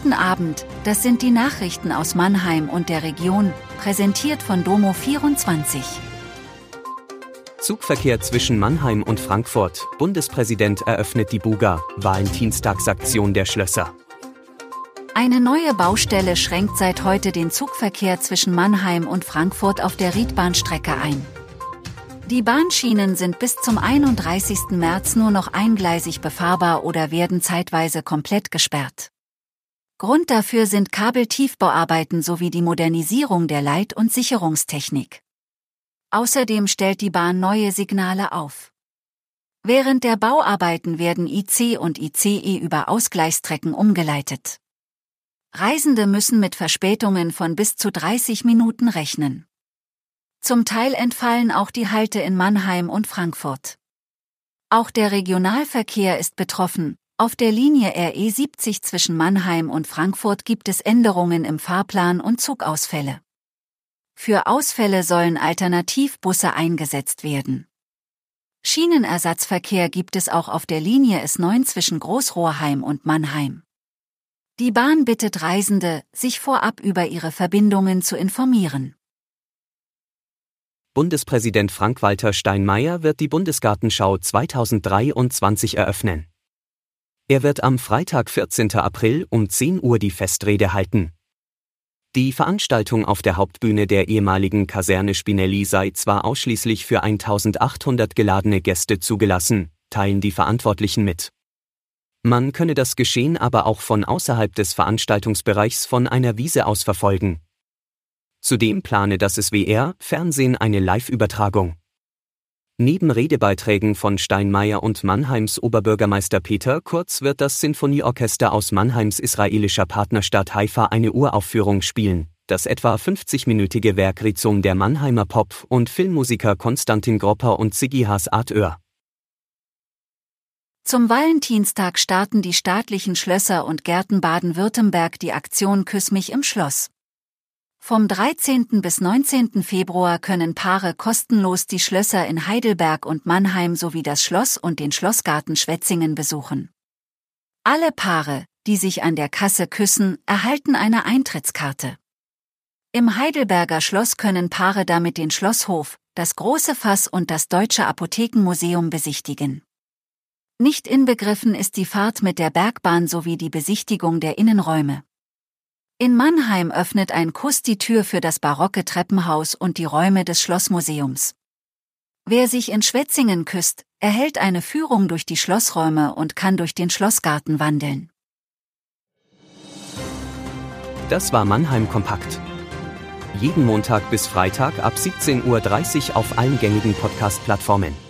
Guten Abend, das sind die Nachrichten aus Mannheim und der Region, präsentiert von Domo 24. Zugverkehr zwischen Mannheim und Frankfurt. Bundespräsident eröffnet die Buga, Valentinstagsaktion der Schlösser. Eine neue Baustelle schränkt seit heute den Zugverkehr zwischen Mannheim und Frankfurt auf der Riedbahnstrecke ein. Die Bahnschienen sind bis zum 31. März nur noch eingleisig befahrbar oder werden zeitweise komplett gesperrt. Grund dafür sind Kabeltiefbauarbeiten sowie die Modernisierung der Leit- und Sicherungstechnik. Außerdem stellt die Bahn neue Signale auf. Während der Bauarbeiten werden IC und ICE über Ausgleichstrecken umgeleitet. Reisende müssen mit Verspätungen von bis zu 30 Minuten rechnen. Zum Teil entfallen auch die Halte in Mannheim und Frankfurt. Auch der Regionalverkehr ist betroffen, auf der Linie RE 70 zwischen Mannheim und Frankfurt gibt es Änderungen im Fahrplan und Zugausfälle. Für Ausfälle sollen Alternativbusse eingesetzt werden. Schienenersatzverkehr gibt es auch auf der Linie S9 zwischen Großrohrheim und Mannheim. Die Bahn bittet Reisende, sich vorab über ihre Verbindungen zu informieren. Bundespräsident Frank-Walter Steinmeier wird die Bundesgartenschau 2023 eröffnen. Er wird am Freitag 14. April um 10 Uhr die Festrede halten. Die Veranstaltung auf der Hauptbühne der ehemaligen Kaserne Spinelli sei zwar ausschließlich für 1800 geladene Gäste zugelassen, teilen die Verantwortlichen mit. Man könne das Geschehen aber auch von außerhalb des Veranstaltungsbereichs von einer Wiese aus verfolgen. Zudem plane das SWR Fernsehen eine Live-Übertragung. Neben Redebeiträgen von Steinmeier und Mannheims Oberbürgermeister Peter Kurz wird das Sinfonieorchester aus Mannheims israelischer Partnerstadt Haifa eine Uraufführung spielen. Das etwa 50-minütige Werk Rizum der Mannheimer Pop- und Filmmusiker Konstantin Gropper und Siggi Haas Artör. Zum Valentinstag starten die staatlichen Schlösser und Gärten Baden-Württemberg die Aktion Küss mich im Schloss. Vom 13. bis 19. Februar können Paare kostenlos die Schlösser in Heidelberg und Mannheim sowie das Schloss und den Schlossgarten Schwetzingen besuchen. Alle Paare, die sich an der Kasse küssen, erhalten eine Eintrittskarte. Im Heidelberger Schloss können Paare damit den Schlosshof, das große Fass und das Deutsche Apothekenmuseum besichtigen. Nicht inbegriffen ist die Fahrt mit der Bergbahn sowie die Besichtigung der Innenräume. In Mannheim öffnet ein Kuss die Tür für das barocke Treppenhaus und die Räume des Schlossmuseums. Wer sich in Schwetzingen küsst, erhält eine Führung durch die Schlossräume und kann durch den Schlossgarten wandeln. Das war Mannheim Kompakt. Jeden Montag bis Freitag ab 17.30 Uhr auf allen gängigen Podcast-Plattformen.